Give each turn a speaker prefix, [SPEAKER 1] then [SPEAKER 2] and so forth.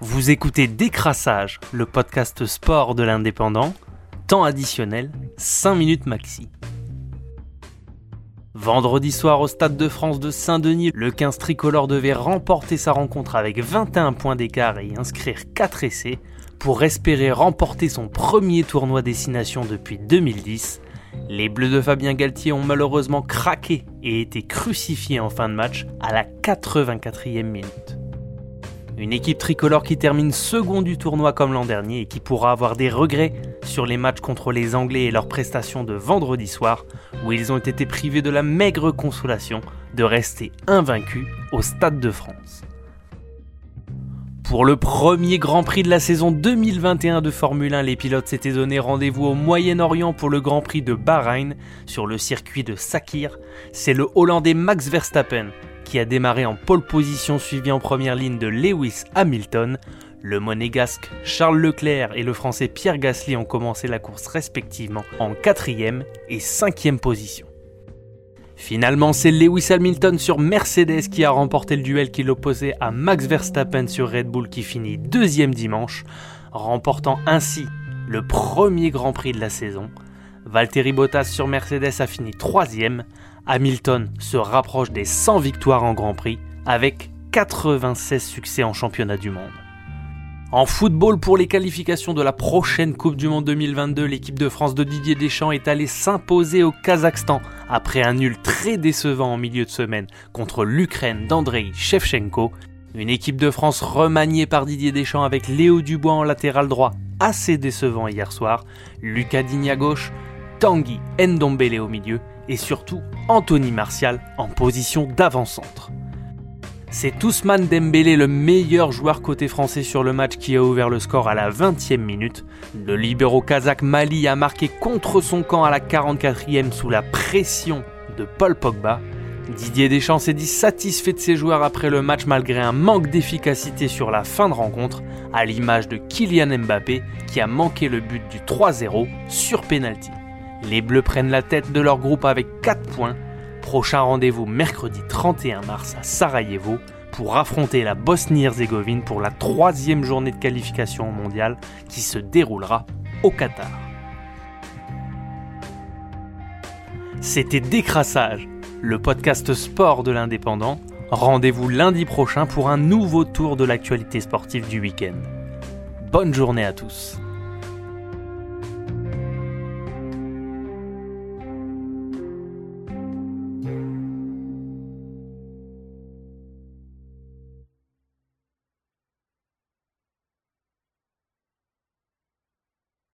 [SPEAKER 1] Vous écoutez Décrassage, le podcast sport de l'indépendant. Temps additionnel, 5 minutes maxi. Vendredi soir au Stade de France de Saint-Denis, le 15 tricolore devait remporter sa rencontre avec 21 points d'écart et inscrire 4 essais pour espérer remporter son premier tournoi destination depuis 2010. Les Bleus de Fabien Galtier ont malheureusement craqué et été crucifiés en fin de match à la 84e minute. Une équipe tricolore qui termine second du tournoi comme l'an dernier et qui pourra avoir des regrets sur les matchs contre les Anglais et leurs prestations de vendredi soir, où ils ont été privés de la maigre consolation de rester invaincus au Stade de France. Pour le premier Grand Prix de la saison 2021 de Formule 1, les pilotes s'étaient donné rendez-vous au Moyen-Orient pour le Grand Prix de Bahreïn sur le circuit de Sakir. C'est le Hollandais Max Verstappen qui a démarré en pole position suivi en première ligne de Lewis Hamilton. Le monégasque Charles Leclerc et le français Pierre Gasly ont commencé la course respectivement en quatrième et cinquième position. Finalement, c'est Lewis Hamilton sur Mercedes qui a remporté le duel qui l'opposait à Max Verstappen sur Red Bull qui finit deuxième dimanche, remportant ainsi le premier Grand Prix de la saison. Valtteri Bottas sur Mercedes a fini troisième, Hamilton se rapproche des 100 victoires en Grand Prix avec 96 succès en championnat du monde. En football, pour les qualifications de la prochaine Coupe du Monde 2022, l'équipe de France de Didier Deschamps est allée s'imposer au Kazakhstan après un nul très décevant en milieu de semaine contre l'Ukraine d'Andrei Shevchenko. Une équipe de France remaniée par Didier Deschamps avec Léo Dubois en latéral droit, assez décevant hier soir, Lucas Digne à gauche, Tanguy Ndombele au milieu et surtout Anthony Martial en position d'avant-centre. C'est Ousmane Dembélé le meilleur joueur côté français sur le match qui a ouvert le score à la 20e minute. Le libéro kazakh Mali a marqué contre son camp à la 44e sous la pression de Paul Pogba. Didier Deschamps s'est dit satisfait de ses joueurs après le match malgré un manque d'efficacité sur la fin de rencontre, à l'image de Kylian Mbappé qui a manqué le but du 3-0 sur penalty. Les Bleus prennent la tête de leur groupe avec 4 points. Prochain rendez-vous mercredi 31 mars à Sarajevo pour affronter la Bosnie-Herzégovine pour la troisième journée de qualification mondiale qui se déroulera au Qatar. C'était Décrassage, le podcast sport de l'indépendant. Rendez-vous lundi prochain pour un nouveau tour de l'actualité sportive du week-end. Bonne journée à tous.